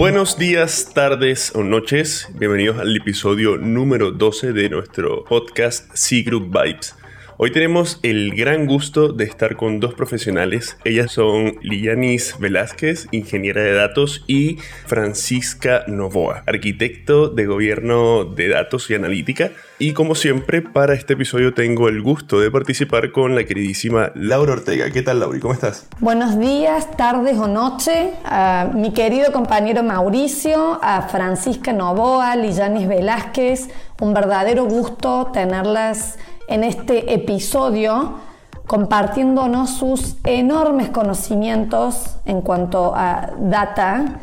Buenos días, tardes o noches. Bienvenidos al episodio número 12 de nuestro podcast C Group Vibes. Hoy tenemos el gran gusto de estar con dos profesionales. Ellas son Lianis Velázquez, ingeniera de datos, y Francisca Novoa, arquitecto de gobierno de datos y analítica. Y como siempre, para este episodio tengo el gusto de participar con la queridísima Laura Ortega. ¿Qué tal, Laura? ¿Cómo estás? Buenos días, tardes o noche. Mi querido compañero Mauricio, a Francisca Novoa, Lianis Velázquez. Un verdadero gusto tenerlas en este episodio compartiéndonos sus enormes conocimientos en cuanto a data,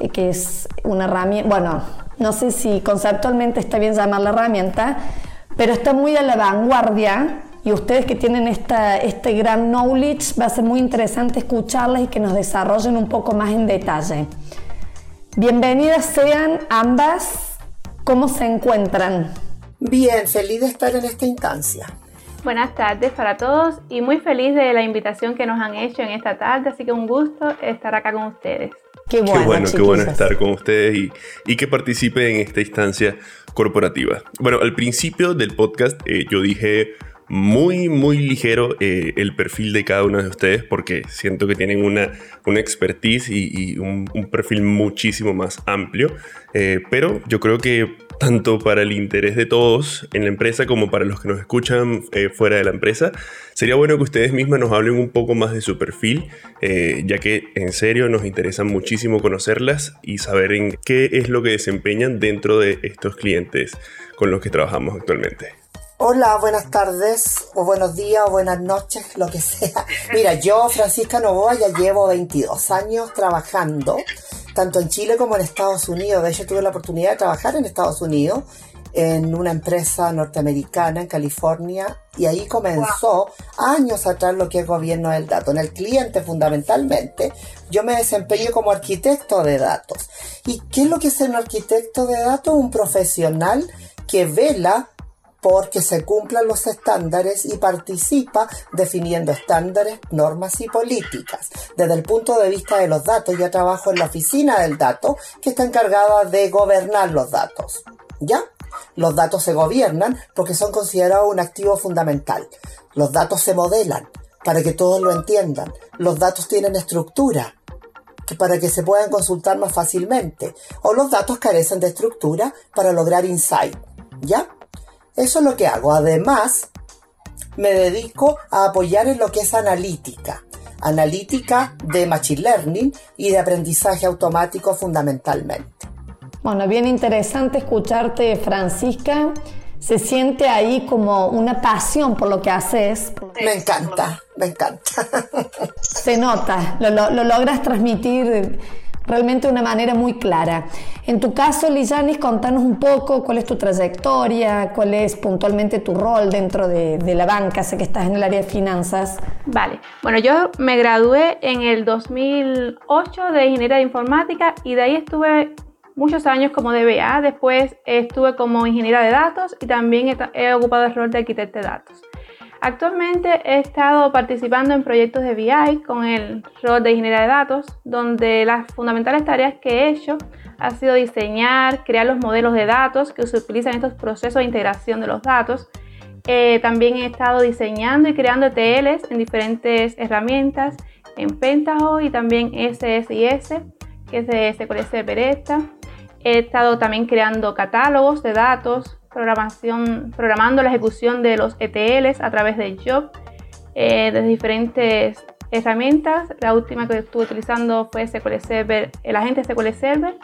eh, que es una herramienta, bueno, no sé si conceptualmente está bien llamar la herramienta, pero está muy a la vanguardia y ustedes que tienen esta, este gran knowledge, va a ser muy interesante escucharles y que nos desarrollen un poco más en detalle. Bienvenidas sean ambas, ¿cómo se encuentran? Bien, feliz de estar en esta instancia. Buenas tardes para todos y muy feliz de la invitación que nos han hecho en esta tarde, así que un gusto estar acá con ustedes. Qué bueno, qué bueno, qué bueno estar con ustedes y, y, que participen en esta instancia corporativa. Bueno, al principio del podcast eh, yo dije muy, muy ligero eh, el perfil de cada uno de ustedes porque siento que tienen una, una expertise y, un, perfil muchísimo más amplio. Eh, pero yo creo que tanto para el interés de todos en la empresa como para los que nos escuchan eh, fuera de la empresa. Sería bueno que ustedes mismas nos hablen un poco más de su perfil, eh, ya que en serio nos interesa muchísimo conocerlas y saber en qué es lo que desempeñan dentro de estos clientes con los que trabajamos actualmente. Hola, buenas tardes, o buenos días, o buenas noches, lo que sea. Mira, yo, Francisca Novoa, ya llevo 22 años trabajando tanto en Chile como en Estados Unidos. De hecho, tuve la oportunidad de trabajar en Estados Unidos en una empresa norteamericana en California y ahí comenzó años atrás lo que es gobierno del dato. En el cliente fundamentalmente yo me desempeño como arquitecto de datos. ¿Y qué es lo que es un arquitecto de datos? Un profesional que vela porque se cumplan los estándares y participa definiendo estándares, normas y políticas. Desde el punto de vista de los datos, ya trabajo en la oficina del dato que está encargada de gobernar los datos. ¿Ya? Los datos se gobiernan porque son considerados un activo fundamental. Los datos se modelan para que todos lo entiendan. Los datos tienen estructura para que se puedan consultar más fácilmente. O los datos carecen de estructura para lograr insight. ¿Ya? Eso es lo que hago. Además, me dedico a apoyar en lo que es analítica. Analítica de Machine Learning y de aprendizaje automático fundamentalmente. Bueno, bien interesante escucharte, Francisca. Se siente ahí como una pasión por lo que haces. Me encanta, me encanta. Se nota, lo, lo logras transmitir realmente de una manera muy clara. En tu caso, Lijanis, contanos un poco cuál es tu trayectoria, cuál es puntualmente tu rol dentro de, la banca, sé que estás en el área de finanzas. Vale, bueno, yo me gradué en el 2008 de Ingeniería de Informática y de ahí estuve muchos años como DBA, después estuve como ingeniera de datos y también he, ocupado el rol de arquitecto de datos. Actualmente he estado participando en proyectos de BI con el rol de ingeniería de datos, donde las fundamentales tareas que he hecho ha sido diseñar, crear los modelos de datos que se utilizan en estos procesos de integración de los datos. Eh, también he estado diseñando y creando ETLs en diferentes herramientas, en Pentaho y también SSIS, que es de SQL Server He estado también creando catálogos de datos, programación, programando la ejecución de los ETLs a través de Job eh, de diferentes herramientas. La última que estuve utilizando fue SQL Server, el agente SQL Server.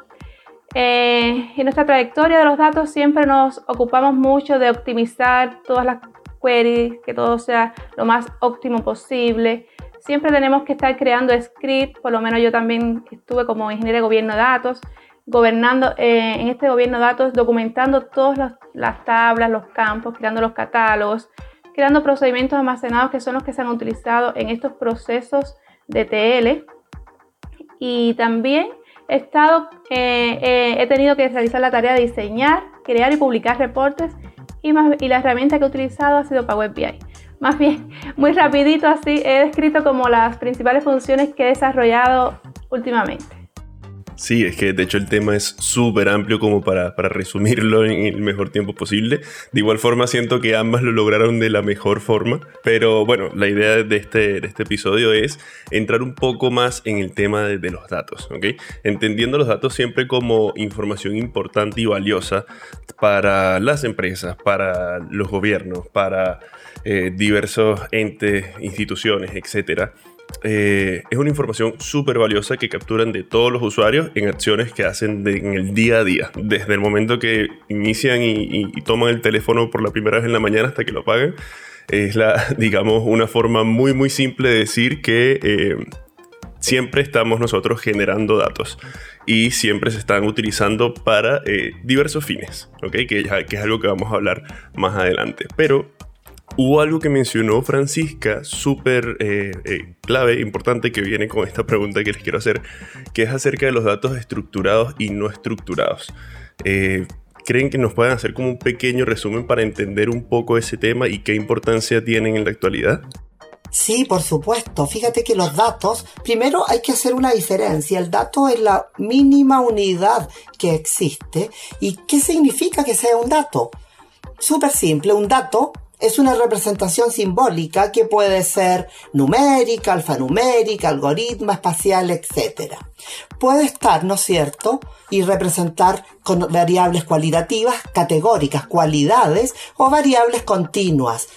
Eh, en nuestra trayectoria de los datos siempre nos ocupamos mucho de optimizar todas las queries, que todo sea lo más óptimo posible. Siempre tenemos que estar creando scripts, por lo menos yo también estuve como ingeniero de gobierno de datos, gobernando eh, en este gobierno de datos, documentando todas las, tablas, los campos, creando los catálogos, creando procedimientos almacenados que son los que se han utilizado en estos procesos de TL. Y también he, estado, eh, eh, he tenido que realizar la tarea de diseñar, crear y publicar reportes y, y la herramienta que he utilizado ha sido Power BI. Más bien, muy rapidito así, he descrito como las principales funciones que he desarrollado últimamente. Sí, es que de hecho el tema es súper amplio como para, para, resumirlo en el mejor tiempo posible. De igual forma siento que ambas lo lograron de la mejor forma, pero bueno, la idea de este, este episodio es entrar un poco más en el tema de, los datos, ¿ok? Entendiendo los datos siempre como información importante y valiosa para las empresas, para los gobiernos, para eh, diversos entes, instituciones, etcétera. Eh, es una información súper valiosa que capturan de todos los usuarios en acciones que hacen en el día a día, desde el momento que inician y, toman el teléfono por la primera vez en la mañana hasta que lo pagan. Es la, digamos, una forma muy, muy simple de decir que eh, siempre estamos nosotros generando datos y siempre se están utilizando para eh, diversos fines, ¿ok? Que, que es algo que vamos a hablar más adelante. Pero Hubo algo que mencionó Francisca, súper eh, eh, clave, importante, que viene con esta pregunta que les quiero hacer, que es acerca de los datos estructurados y no estructurados. Eh, ¿Creen que nos pueden hacer como un pequeño resumen para entender un poco ese tema y qué importancia tienen en la actualidad? Sí, por supuesto. Fíjate que los datos, primero hay que hacer una diferencia. El dato es la mínima unidad que existe. ¿Y qué significa que sea un dato? Súper simple, un dato es una representación simbólica que puede ser numérica, alfanumérica, algoritmo espacial, etc. Puede estar, ¿no es cierto?, y representar con variables cualitativas, categóricas, cualidades o variables continuas,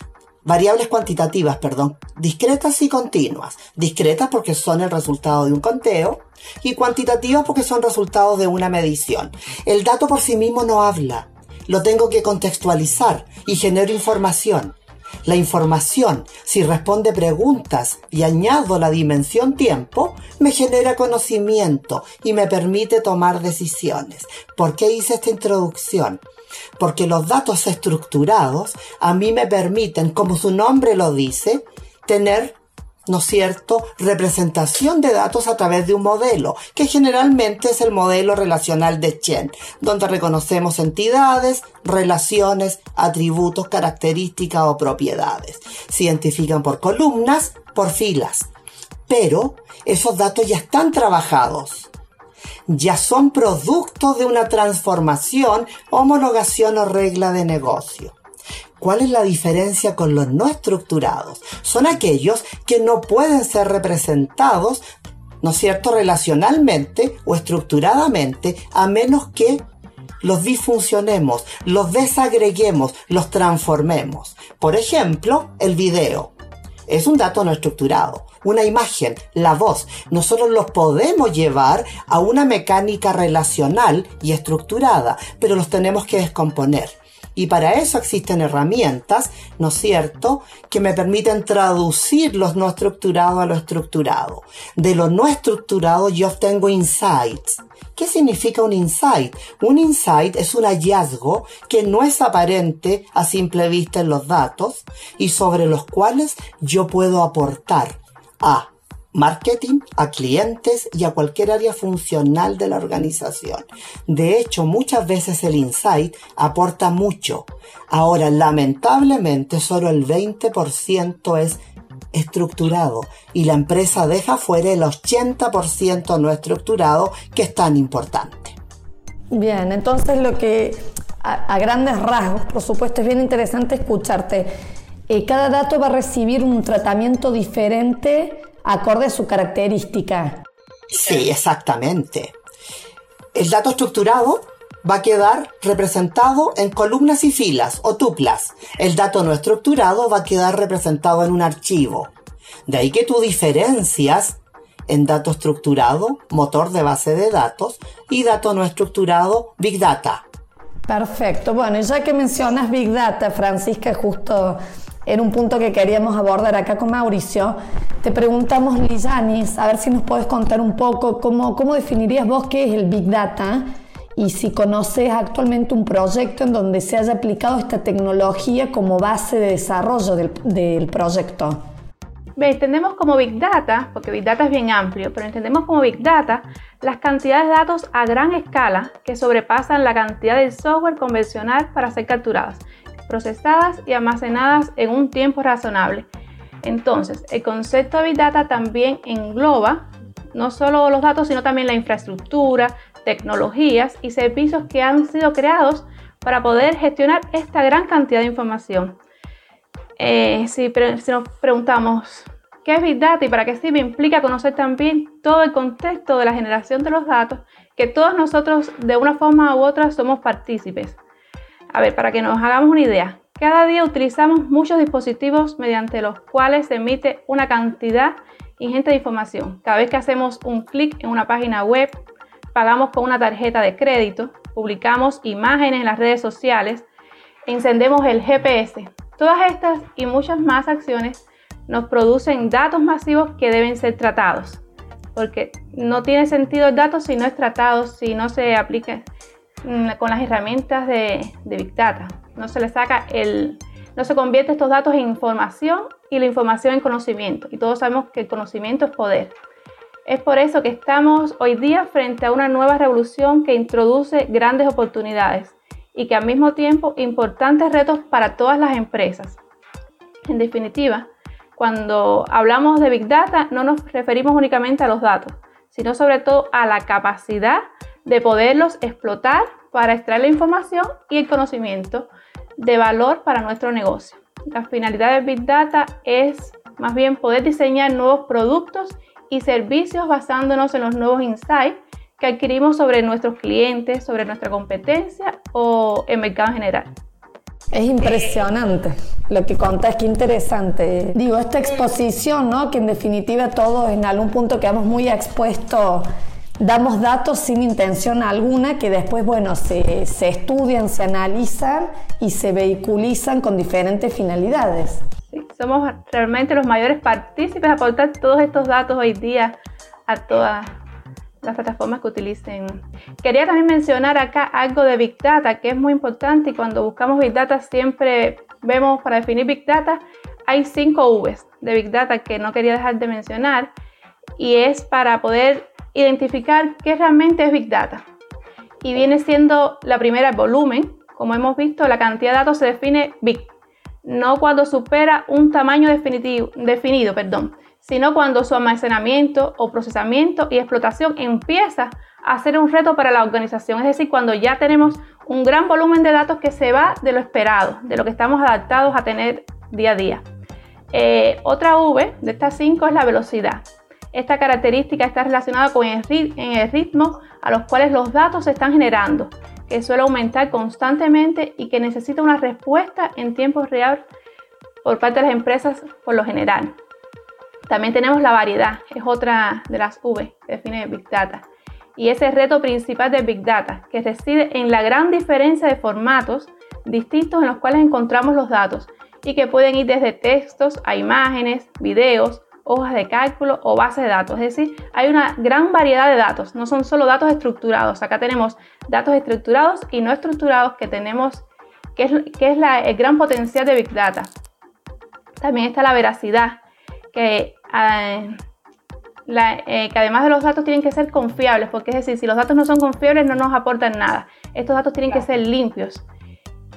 variables cuantitativas, perdón, discretas y continuas. Discretas porque son el resultado de un conteo y cuantitativas porque son resultados de una medición. El dato por sí mismo no habla lo tengo que contextualizar y genero información. La información, si responde preguntas y añado la dimensión tiempo, me genera conocimiento y me permite tomar decisiones. ¿Por qué hice esta introducción? Porque los datos estructurados a mí me permiten, como su nombre lo dice, tener ¿no es cierto?, representación de datos a través de un modelo, que generalmente es el modelo relacional de Chen, donde reconocemos entidades, relaciones, atributos, características o propiedades. Se identifican por columnas, por filas. Pero esos datos ya están trabajados. Ya son productos de una transformación, homologación o regla de negocio. ¿Cuál es la diferencia con los no estructurados? Son aquellos que no pueden ser representados, ¿no es cierto?, relacionalmente o estructuradamente, a menos que los disfuncionemos, los desagreguemos, los transformemos. Por ejemplo, el video. Es un dato no estructurado. Una imagen, la voz, nosotros los podemos llevar a una mecánica relacional y estructurada, pero los tenemos que descomponer. Y para eso existen herramientas, ¿no es cierto?, que me permiten traducir los no estructurados a lo estructurado. De lo no estructurado yo obtengo insights. ¿Qué significa un insight? Un insight es un hallazgo que no es aparente a simple vista en los datos y sobre los cuales yo puedo aportar a marketing, a clientes y a cualquier área funcional de la organización. De hecho, muchas veces el insight aporta mucho. Ahora, lamentablemente, solo el 20% es estructurado y la empresa deja fuera el 80% no estructurado que es tan importante. Bien, entonces lo que a, grandes rasgos, por supuesto, es bien interesante escucharte. Eh, cada dato va a recibir un tratamiento diferente acorde a su característica. Sí, exactamente. El dato estructurado va a quedar representado en columnas y filas o tuplas. El dato no estructurado va a quedar representado en un archivo. De ahí que tú diferencias en dato estructurado, motor de base de datos, y dato no estructurado, Big Data. Perfecto. Bueno, ya que mencionas Big Data, Francisca, justo era un punto que queríamos abordar acá con Mauricio. Te preguntamos, Lizanis, a ver si nos puedes contar un poco cómo, cómo definirías vos qué es el Big Data y si conoces actualmente un proyecto en donde se haya aplicado esta tecnología como base de desarrollo del, del proyecto. entendemos como Big Data, porque Big Data es bien amplio, pero entendemos como Big Data las cantidades de datos a gran escala que sobrepasan la cantidad de software convencional para ser capturadas procesadas y almacenadas en un tiempo razonable. Entonces, el concepto de Big Data también engloba no solo los datos, sino también la infraestructura, tecnologías y servicios que han sido creados para poder gestionar esta gran cantidad de información. Eh, si, si, nos preguntamos qué es Big Data y para qué sirve, implica conocer también todo el contexto de la generación de los datos, que todos nosotros de una forma u otra somos partícipes. A ver, para que nos hagamos una idea, cada día utilizamos muchos dispositivos mediante los cuales se emite una cantidad ingente de información. Cada vez que hacemos un clic en una página web, pagamos con una tarjeta de crédito, publicamos imágenes en las redes sociales, encendemos el GPS. Todas estas y muchas más acciones nos producen datos masivos que deben ser tratados, porque no tiene sentido el dato si no es tratado, si no se aplica con las herramientas de, Big Data. No se le saca el, no se convierte estos datos en información y la información en conocimiento. Y todos sabemos que el conocimiento es poder. Es por eso que estamos hoy día frente a una nueva revolución que introduce grandes oportunidades y que al mismo tiempo importantes retos para todas las empresas. En definitiva, cuando hablamos de Big Data no nos referimos únicamente a los datos, sino sobre todo a la capacidad de poderlos explotar para extraer la información y el conocimiento de valor para nuestro negocio. La finalidad de Big Data es más bien poder diseñar nuevos productos y servicios basándonos en los nuevos insights que adquirimos sobre nuestros clientes, sobre nuestra competencia o el mercado en general. Es impresionante lo que contás, qué interesante. Digo, esta exposición, ¿no? Que en definitiva todos en algún punto quedamos muy expuestos, damos datos sin intención alguna que después, bueno, se, se estudian, se analizan y se vehiculizan con diferentes finalidades. Sí, somos realmente los mayores partícipes de aportar todos estos datos hoy día a todas las plataformas que utilicen. Quería también mencionar acá algo de Big Data, que es muy importante y cuando buscamos Big Data siempre vemos para definir Big Data, hay cinco Vs de Big Data que no quería dejar de mencionar y es para poder identificar qué realmente es Big Data. Y viene siendo la primera el volumen, como hemos visto, la cantidad de datos se define Big, no cuando supera un tamaño definitivo, definido, perdón, sino cuando su almacenamiento o procesamiento y explotación empieza a ser un reto para la organización, es decir, cuando ya tenemos un gran volumen de datos que se va de lo esperado, de lo que estamos adaptados a tener día a día. Eh, otra V de estas cinco es la velocidad. Esta característica está relacionada con el, ritmo a los cuales los datos se están generando, que suele aumentar constantemente y que necesita una respuesta en tiempo real por parte de las empresas por lo general. También tenemos la variedad, es otra de las V que define Big Data. Y ese reto principal de Big Data, que reside en la gran diferencia de formatos distintos en los cuales encontramos los datos y que pueden ir desde textos a imágenes, videos, hojas de cálculo o bases de datos. Es decir, hay una gran variedad de datos, no son solo datos estructurados. Acá tenemos datos estructurados y no estructurados que tenemos, que es, que es el gran potencial de Big Data. También está la veracidad, que eh, que además de los datos tienen que ser confiables, porque es decir, si los datos no son confiables no nos aportan nada. Estos datos tienen que ser limpios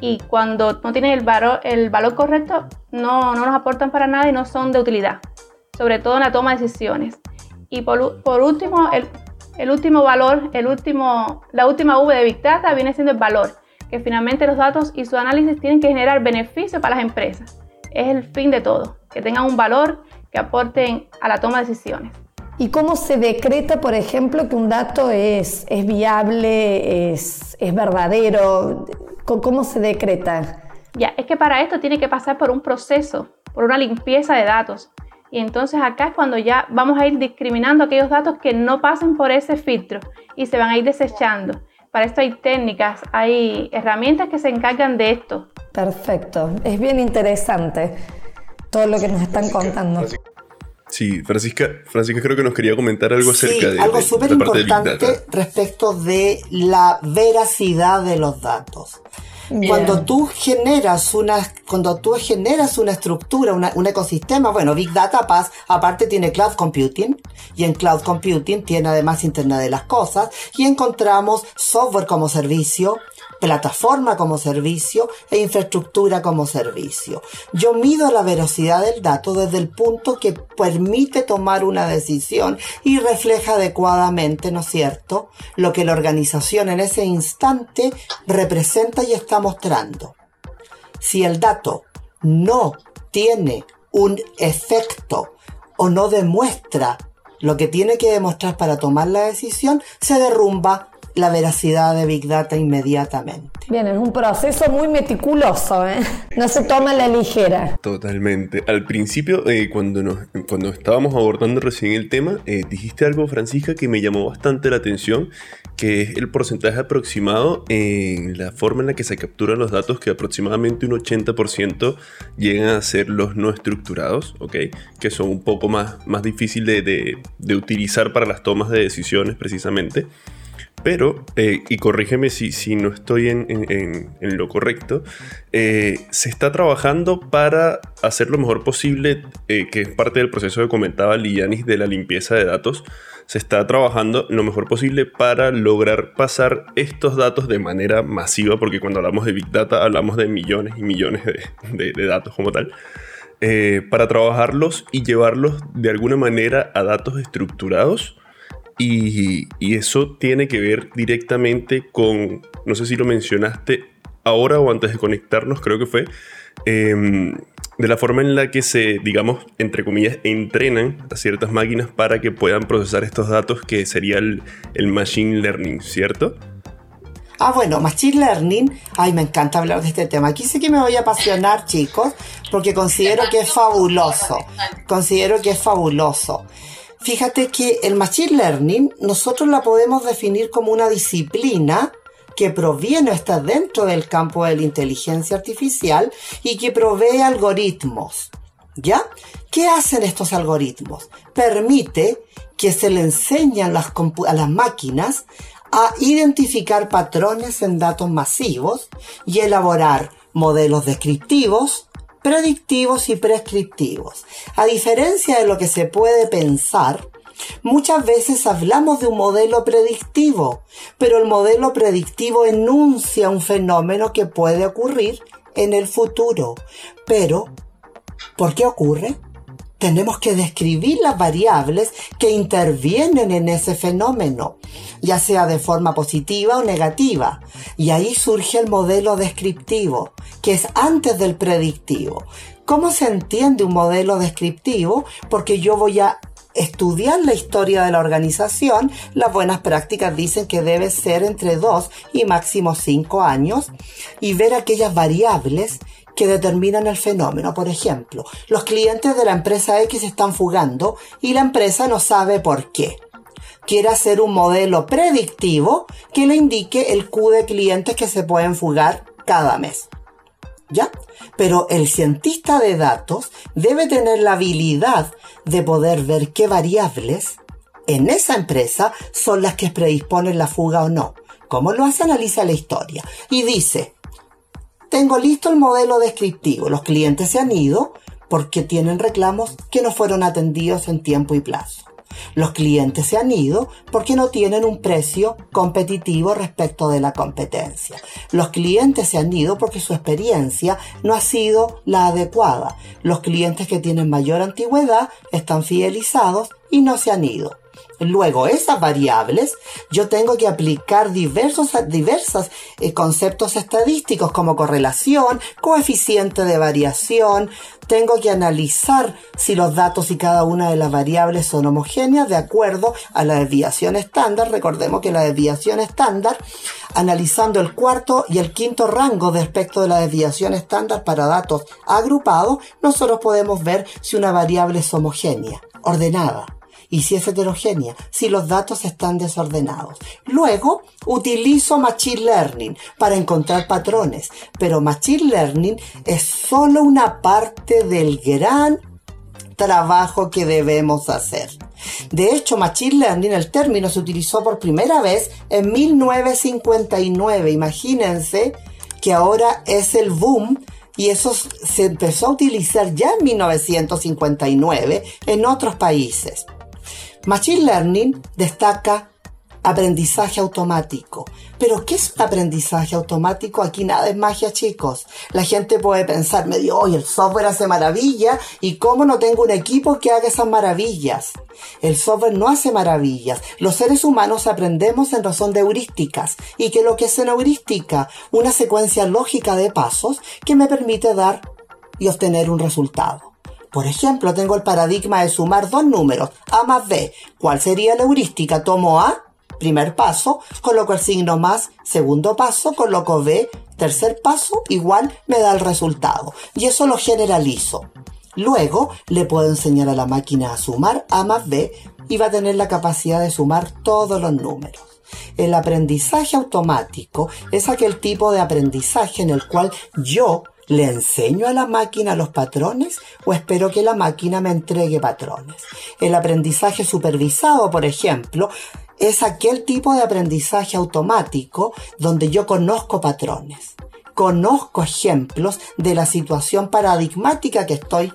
y cuando no tienen el valor, el valor correcto no, no, nos aportan para nada y no son de utilidad, sobre todo en la toma de decisiones. Y por, por último, el, el, último valor, el último, la última V de Big Data viene siendo el valor, que finalmente los datos y su análisis tienen que generar beneficio para las empresas. Es el fin de todo, que tengan un valor que aporten a la toma de decisiones. ¿Y cómo se decreta, por ejemplo, que un dato es, es viable, es, es verdadero? ¿Cómo se decreta? Ya, es que para esto tiene que pasar por un proceso, por una limpieza de datos. Y entonces acá es cuando ya vamos a ir discriminando aquellos datos que no pasen por ese filtro y se van a ir desechando. Para esto hay técnicas, hay herramientas que se encargan de esto. Perfecto, es bien interesante todo lo que nos están contando. Sí, Francisca, Francisca creo que nos quería comentar algo acerca de algo súper importante respecto de la veracidad de los datos. Cuando tú generas una, cuando tú generas una estructura, un ecosistema, bueno, Big Data Pass aparte tiene Cloud Computing y en Cloud Computing tiene además Internet de las Cosas y encontramos software como servicio, plataforma como servicio e infraestructura como servicio. Yo mido la velocidad del dato desde el punto que permite tomar una decisión y refleja adecuadamente, ¿no es cierto?, lo que la organización en ese instante representa y está mostrando. Si el dato no tiene un efecto o no demuestra lo que tiene que demostrar para tomar la decisión, se derrumba la veracidad de Big Data inmediatamente. Bien, es un proceso muy meticuloso, ¿eh? no se toma la ligera. Totalmente. Al principio, eh, cuando, nos, cuando estábamos abordando recién el tema, eh, dijiste algo, Francisca, que me llamó bastante la atención, que es el porcentaje aproximado en la forma en la que se capturan los datos, que aproximadamente un 80% llegan a ser los no estructurados, ¿ok? Que son un poco más, más difíciles de, de utilizar para las tomas de decisiones precisamente. Pero, eh, y corrígeme si, si no estoy en, lo correcto, eh, se está trabajando para hacer lo mejor posible, eh, que es parte del proceso que comentaba Lianis de la limpieza de datos. Se está trabajando lo mejor posible para lograr pasar estos datos de manera masiva, porque cuando hablamos de Big Data hablamos de millones y millones de, de datos como tal. para trabajarlos y llevarlos de alguna manera a datos estructurados y, eso tiene que ver directamente con, no sé si lo mencionaste ahora o antes de conectarnos, creo que fue, em, de la forma en la que se, digamos, entre comillas, entrenan a ciertas máquinas para que puedan procesar estos datos, que sería el, machine learning, ¿cierto? Ah, bueno, Machine Learning, ay, me encanta hablar de este tema. Aquí sí que me voy a apasionar, chicos, porque considero que es fabuloso. Considero que es fabuloso. Fíjate que el Machine Learning nosotros la podemos definir como una disciplina que proviene, está dentro del campo de la inteligencia artificial y que provee algoritmos. ¿Ya? ¿Qué hacen estos algoritmos? Permite que se le enseñan a las máquinas a identificar patrones en datos masivos y elaborar modelos descriptivos, predictivos y prescriptivos. A diferencia de lo que se puede pensar, Muchas veces hablamos de un modelo predictivo, pero el modelo predictivo enuncia un fenómeno que puede ocurrir en el futuro. Pero, ¿por qué ocurre? Tenemos que describir las variables que intervienen en ese fenómeno, ya sea de forma positiva o negativa. Y ahí surge el modelo descriptivo, que es antes del predictivo. ¿Cómo se entiende un modelo descriptivo? Porque yo voy a estudiar la historia de la organización, las buenas prácticas dicen que debe ser entre 2 y máximo 5 años y ver aquellas variables que determinan el fenómeno. Por ejemplo, los clientes de la empresa X están fugando y la empresa no sabe por qué. Quiere hacer un modelo predictivo que le indique el Q de clientes que se pueden fugar cada mes. ¿Ya? Pero el cientista de datos debe tener la habilidad de poder ver qué variables en esa empresa son las que predisponen la fuga o no. ¿Cómo lo hace? Analiza la historia. Y dice, tengo listo el modelo descriptivo. Los clientes se han ido porque tienen reclamos que no fueron atendidos en tiempo y plazo. Los clientes se han ido porque no tienen un precio competitivo respecto de la competencia. Los clientes se han ido porque su experiencia no ha sido la adecuada. Los clientes que tienen mayor antigüedad están fidelizados y no se han ido. Luego, esas variables, yo tengo que aplicar diversos diversos, eh, conceptos estadísticos como correlación, coeficiente de variación, tengo que analizar si los datos y cada una de las variables son homogéneas de acuerdo a la desviación estándar. Recordemos que la desviación estándar, analizando el cuarto y el quinto rango respecto de la desviación estándar para datos agrupados, nosotros podemos ver si una variable es homogénea, ordenada y si es heterogénea, si los datos están desordenados. Luego, utilizo Machine Learning para encontrar patrones, pero Machine Learning es solo una parte del gran trabajo que debemos hacer. De hecho, Machine Learning, el término se utilizó por primera vez en 1959. Imagínense que ahora es el boom y eso se empezó a utilizar ya en 1959 en otros países. Machine Learning destaca aprendizaje automático. Pero ¿qué es un aprendizaje automático? Aquí nada es magia, chicos. La gente puede pensar medio, oye, el software hace maravilla y cómo no tengo un equipo que haga esas maravillas. El software no hace maravillas. Los seres humanos aprendemos en razón de heurísticas. ¿Y qué es lo que es una heurística? Una secuencia lógica de pasos que me permite dar y obtener un resultado. Por ejemplo, tengo el paradigma de sumar dos números, A más B. ¿Cuál sería la heurística? Tomo A primer paso, coloco el signo más, segundo paso, coloco B, tercer paso, igual me da el resultado. Y eso lo generalizo. Luego le puedo enseñar a la máquina a sumar A más B y va a tener la capacidad de sumar todos los números. El aprendizaje automático es aquel tipo de aprendizaje en el cual yo le enseño a la máquina los patrones o espero que la máquina me entregue patrones. El aprendizaje supervisado, por ejemplo, es aquel tipo de aprendizaje automático donde yo conozco patrones, conozco ejemplos de la situación paradigmática que estoy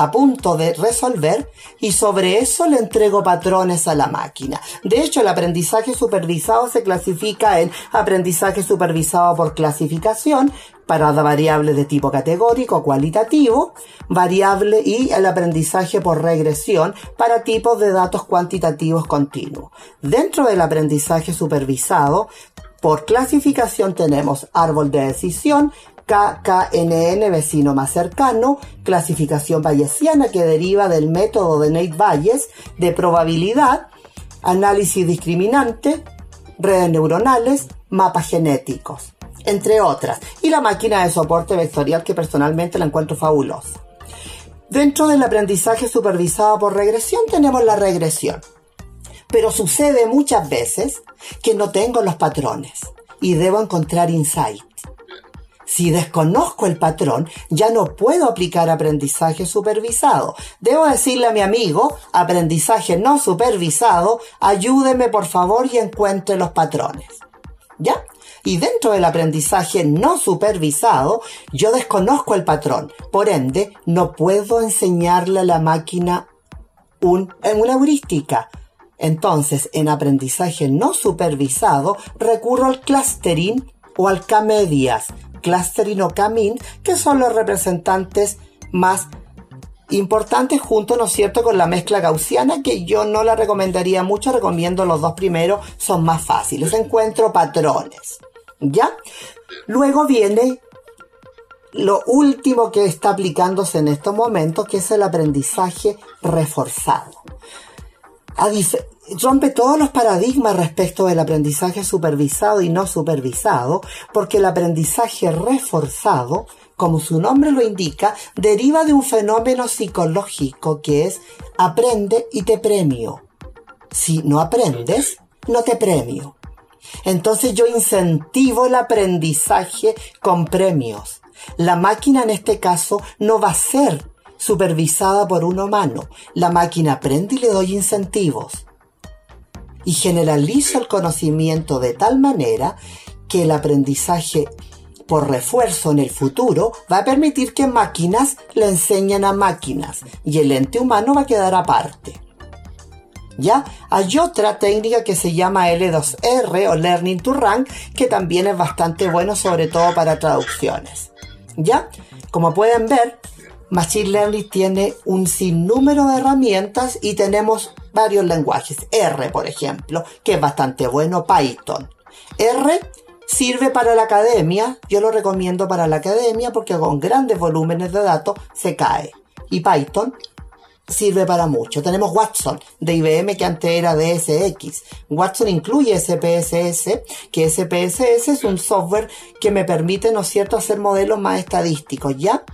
a punto de resolver y sobre eso le entrego patrones a la máquina. De hecho, el aprendizaje supervisado se clasifica en aprendizaje supervisado por clasificación para variables de tipo categórico cualitativo, variable y el aprendizaje por regresión para tipos de datos cuantitativos continuos. Dentro del aprendizaje supervisado, por clasificación tenemos árbol de decisión, KKNN vecino más cercano, clasificación bayesiana que deriva del método de Nate Bayes de probabilidad, análisis discriminante, redes neuronales, mapas genéticos, entre otras, y la máquina de soporte vectorial que personalmente la encuentro fabulosa. Dentro del aprendizaje supervisado por regresión tenemos la regresión. Pero sucede muchas veces que no tengo los patrones y debo encontrar insight. Si desconozco el patrón, ya no puedo aplicar aprendizaje supervisado. Debo decirle a mi amigo, aprendizaje no supervisado, ayúdeme por favor y encuentre los patrones. ¿Ya? Y dentro del aprendizaje no supervisado, yo desconozco el patrón. Por ende, no puedo enseñarle a la máquina un, una heurística. Entonces, en aprendizaje no supervisado, recurro al clustering o al K-medias clustering o Camin, que son los representantes más importantes junto, ¿no es cierto?, con la mezcla gaussiana, que yo no la recomendaría mucho, recomiendo los dos primeros, son más fáciles, encuentro patrones, ¿ya? Luego viene lo último que está aplicándose en estos momentos, que es el aprendizaje reforzado. A, rompe todos los paradigmas respecto del aprendizaje supervisado y no supervisado, porque el aprendizaje reforzado, como su nombre lo indica, deriva de un fenómeno psicológico que es aprende y te premio. Si no aprendes, no te premio. Entonces yo incentivo el aprendizaje con premios. La máquina en este caso no va a ser supervisada por un humano. La máquina aprende y le doy incentivos y generalizo el conocimiento de tal manera que el aprendizaje por refuerzo en el futuro va a permitir que máquinas le enseñen a máquinas y el ente humano va a quedar aparte. ¿Ya? Hay otra técnica que se llama L2R o Learning to Rank que también es bastante bueno sobre todo para traducciones. ¿Ya? Como pueden ver, Machine Learning tiene un sinnúmero de herramientas y tenemos varios lenguajes. R, por ejemplo, que es bastante bueno, Python. R sirve para la academia, yo lo recomiendo para la academia porque con grandes volúmenes de datos se cae. Y Python sirve para mucho. Tenemos Watson de IBM que antes era DSX. Watson incluye SPSS, que SPSS es un software que me permite, ¿no es cierto?, hacer modelos más estadísticos, ¿ya?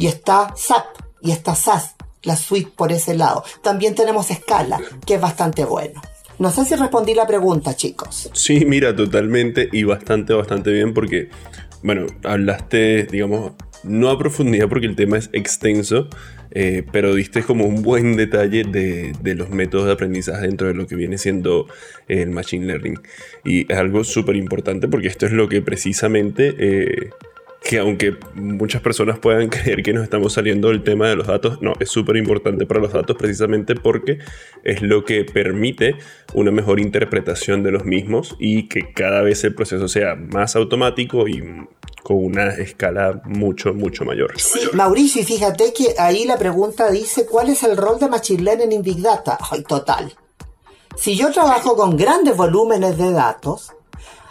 Y está SAP y está SAS, la suite por ese lado. También tenemos Scala, que es bastante bueno. No sé si respondí la pregunta, chicos. Sí, mira, totalmente y bastante, bastante bien porque, bueno, hablaste, digamos, no a profundidad porque el tema es extenso, eh, pero diste como un buen detalle de, de, los métodos de aprendizaje dentro de lo que viene siendo el Machine Learning. Y es algo súper importante porque esto es lo que precisamente eh, que aunque muchas personas puedan creer que nos estamos saliendo del tema de los datos, no, es súper importante para los datos precisamente porque es lo que permite una mejor interpretación de los mismos y que cada vez el proceso sea más automático y con una escala mucho, mucho mayor. Sí, Mauricio, y fíjate que ahí la pregunta dice, ¿cuál es el rol de Machine Learning en Big Data? Ay, total. Si yo trabajo con grandes volúmenes de datos,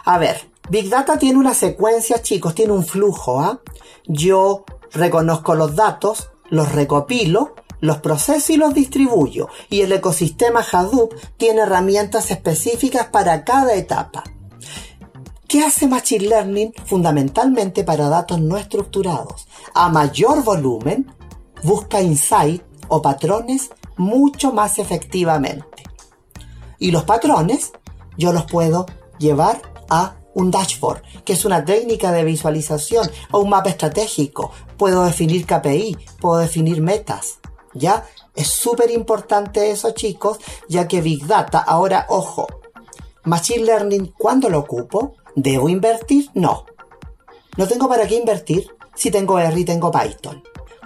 a ver, Big Data tiene una secuencia, chicos, tiene un flujo. ¿ah? Yo reconozco los datos, los recopilo, los proceso y los distribuyo. Y el ecosistema Hadoop tiene herramientas específicas para cada etapa. ¿Qué hace Machine Learning fundamentalmente para datos no estructurados? A mayor volumen, busca insight o patrones mucho más efectivamente. Y los patrones yo los puedo llevar a un dashboard, que es una técnica de visualización o un mapa estratégico. Puedo definir KPI, puedo definir metas. ¿Ya? Es súper importante eso, chicos, ya que Big Data, ahora, ojo, Machine Learning, ¿cuándo lo ocupo? ¿Debo invertir? No. No tengo para qué invertir si tengo R y tengo Python.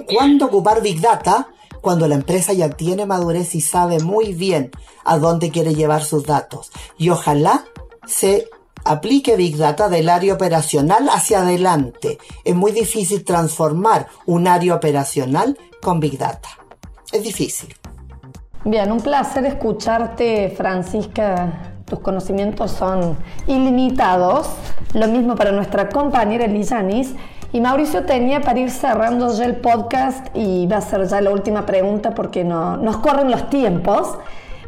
¿Cuándo ocupar Big Data? Cuando la empresa ya tiene madurez y sabe muy bien a dónde quiere llevar sus datos. Y ojalá se aplique Big Data del área operacional hacia adelante. Es muy difícil transformar un área operacional con Big Data. Es difícil. Bien, un placer escucharte, Francisca. Tus conocimientos son ilimitados. Lo mismo para nuestra compañera Lizanis. Y Mauricio tenía para ir cerrando ya el podcast y va a ser ya la última pregunta porque no, nos corren los tiempos.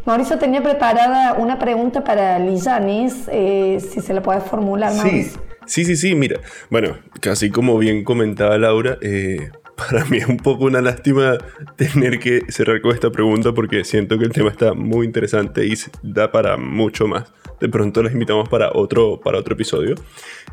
Mauricio tenía preparada una pregunta para Lizanis, eh, si se la puede formular, Mauricio. Sí, sí, sí, sí, mira. Bueno, casi como bien comentaba Laura, eh, para mí es un poco una lástima tener que cerrar con esta pregunta porque siento que el tema está muy interesante y da para mucho más de pronto los invitamos para otro, para otro episodio.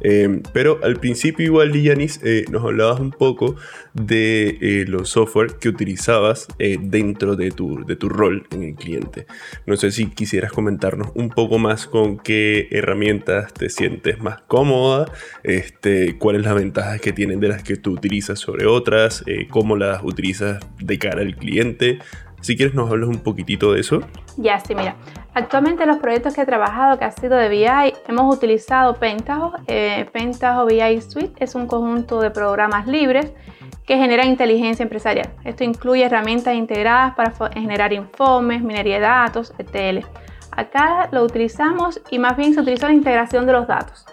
Eh, pero al principio igual, Lianis, eh, nos hablabas un poco de eh, los software que utilizabas dentro de tu, de tu rol en el cliente. No sé si quisieras comentarnos un poco más con qué herramientas te sientes más cómoda, este, cuáles las ventajas que tienen de las que tú utilizas sobre otras, cómo las utilizas de cara al cliente. Si quieres nos hablas un poquitito de eso. Ya, sí, mira. Actualmente los proyectos que he trabajado que ha sido de BI hemos utilizado Pentaho. Eh, Pentaho BI Suite es un conjunto de programas libres que generan inteligencia empresarial. Esto incluye herramientas integradas para generar informes, minería de datos, ETL. Acá lo utilizamos y más bien se utilizó la integración de los datos.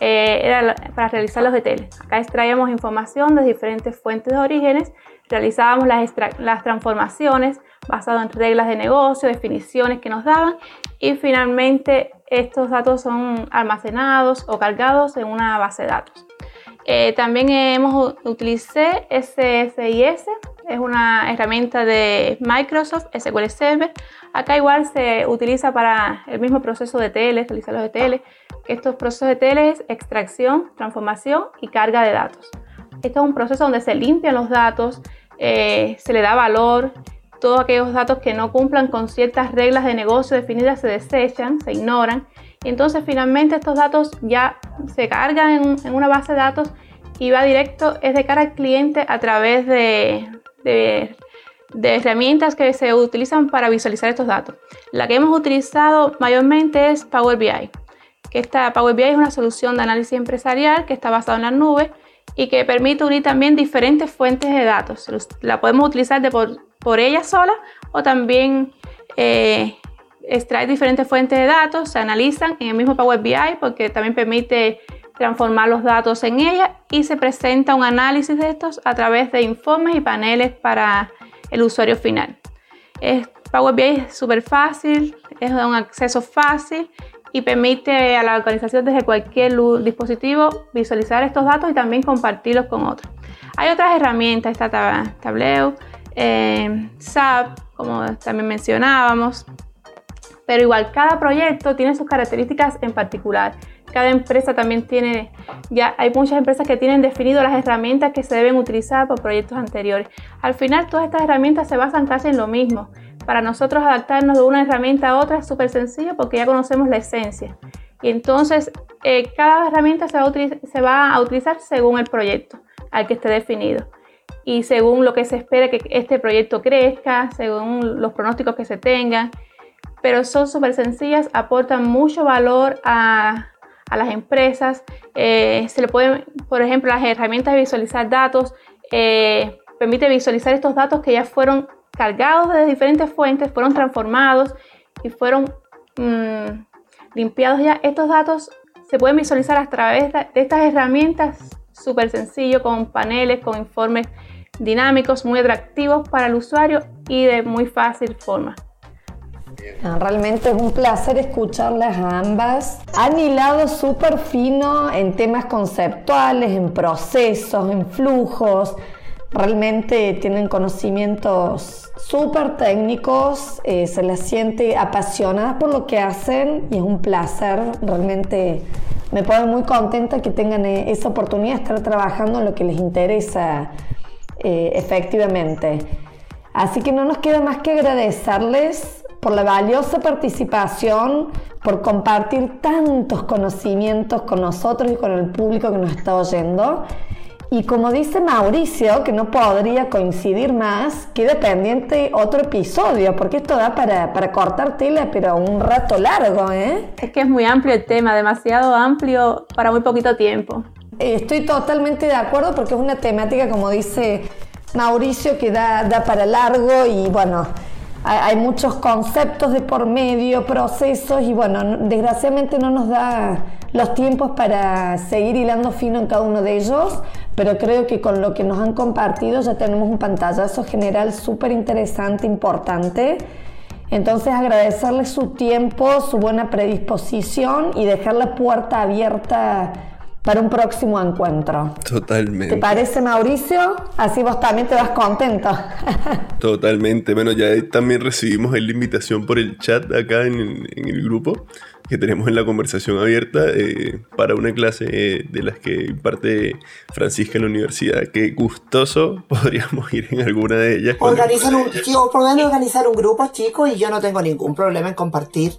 Eh, era para realizar los ETL. Acá extraíamos información de diferentes fuentes de orígenes, realizábamos las, transformaciones basado en reglas de negocio, definiciones que nos daban y finalmente estos datos son almacenados o cargados en una base de datos. Eh, también hemos utilizado SSIS, es una herramienta de Microsoft SQL Server. Acá igual se utiliza para el mismo proceso de TL, realizar los ETL, estos procesos de TL es extracción, transformación y carga de datos. Esto es un proceso donde se limpian los datos, eh, se le da valor todos aquellos datos que no cumplan con ciertas reglas de negocio definidas se desechan, se ignoran. Entonces finalmente estos datos ya se cargan en, una base de datos y va directo, es de cara al cliente a través de, de, herramientas que se utilizan para visualizar estos datos. La que hemos utilizado mayormente es Power BI, que esta Power BI es una solución de análisis empresarial que está basada en la nube y que permite unir también diferentes fuentes de datos. La podemos utilizar por, por ella sola o también eh, extraer diferentes fuentes de datos, se analizan en el mismo Power BI porque también permite transformar los datos en ella y se presenta un análisis de estos a través de informes y paneles para el usuario final. Power BI es súper fácil, es de un acceso fácil y permite a la organización desde cualquier dispositivo visualizar estos datos y también compartirlos con otros. Hay otras herramientas, está Tableau, eh, SAP, como también mencionábamos. Pero igual, cada proyecto tiene sus características en particular. cada empresa también tiene, ya hay muchas empresas que tienen definido las herramientas que se deben utilizar por proyectos anteriores. Al final todas estas herramientas se basan casi en lo mismo. Para nosotros adaptarnos de una herramienta a otra es súper sencillo porque ya conocemos la esencia. Y entonces eh, cada herramienta se se va a utilizar según el proyecto al que esté definido y según lo que se espera que este proyecto crezca, según los pronósticos que se tengan. Pero son súper sencillas, aportan mucho valor a, a las empresas. Eh, se le pueden, por ejemplo, las herramientas de visualizar datos, eh, permite visualizar estos datos que ya fueron cargados de diferentes fuentes, fueron transformados y fueron mm, limpiados ya. Estos datos se pueden visualizar a través de estas herramientas súper sencillo, con paneles, con informes dinámicos, muy atractivos para el usuario y de muy fácil forma. Ah, realmente es un placer escucharlas a ambas. Han hilado súper fino en temas conceptuales, en procesos, en flujos. Realmente tienen conocimientos súper técnicos, eh, se las siente apasionadas por lo que hacen y es un placer. Realmente me pone muy contenta que tengan eh, esa oportunidad de estar trabajando en lo que les interesa eh, efectivamente. Así que no nos queda más que agradecerles por la valiosa participación, por compartir tantos conocimientos con nosotros y con el público que nos está oyendo. Y como dice Mauricio, que no podría coincidir más, queda pendiente otro episodio, porque esto da para, para cortar tela, pero un rato largo, ¿eh? Es que es muy amplio el tema, demasiado amplio para muy poquito tiempo. Estoy totalmente de acuerdo porque es una temática, como dice Mauricio, que da, da para largo y bueno, hay, muchos conceptos de por medio, procesos y bueno, desgraciadamente no nos da los tiempos para seguir hilando fino en cada uno de ellos, pero creo que con lo que nos han compartido ya tenemos un pantallazo general súper interesante, importante. Entonces agradecerles su tiempo, su buena predisposición y dejar la puerta abierta para un próximo encuentro. Totalmente. ¿Te parece, Mauricio? Así vos también te vas contento. Totalmente. Bueno, ya también recibimos la invitación por el chat acá en, el grupo que tenemos en la conversación abierta eh, para una clase eh, de las que imparte Francisca en la universidad. Qué gustoso podríamos ir en alguna de ellas. Organizan un, organizar un grupo, chicos, y yo no tengo ningún problema en compartir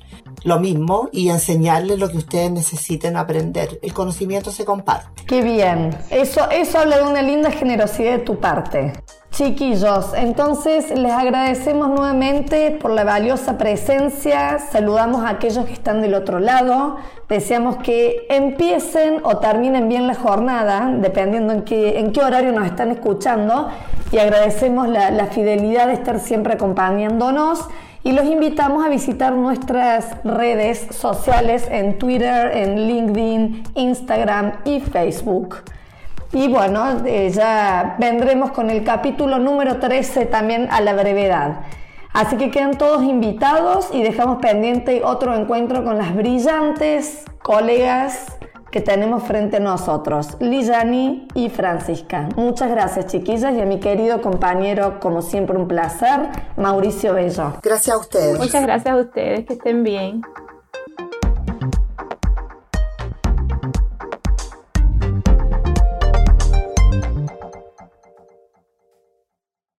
lo mismo y enseñarles lo que ustedes necesiten aprender. El conocimiento se comparte. Qué bien. Eso, eso habla de una linda generosidad de tu parte. Chiquillos, entonces les agradecemos nuevamente por la valiosa presencia, saludamos a aquellos que están del otro lado, deseamos que empiecen o terminen bien la jornada, dependiendo en qué, en qué horario nos están escuchando, y agradecemos la, la fidelidad de estar siempre acompañándonos. Y los invitamos a visitar nuestras redes sociales en Twitter, en LinkedIn, Instagram y Facebook. Y bueno, eh, ya vendremos con el capítulo número 13 también a la brevedad. Así que quedan todos invitados y dejamos pendiente otro encuentro con las brillantes colegas que tenemos frente a nosotros, Lillani y Francisca. Muchas gracias chiquillas y a mi querido compañero, como siempre un placer, Mauricio Bello. Gracias a ustedes. Muchas gracias a ustedes, que estén bien.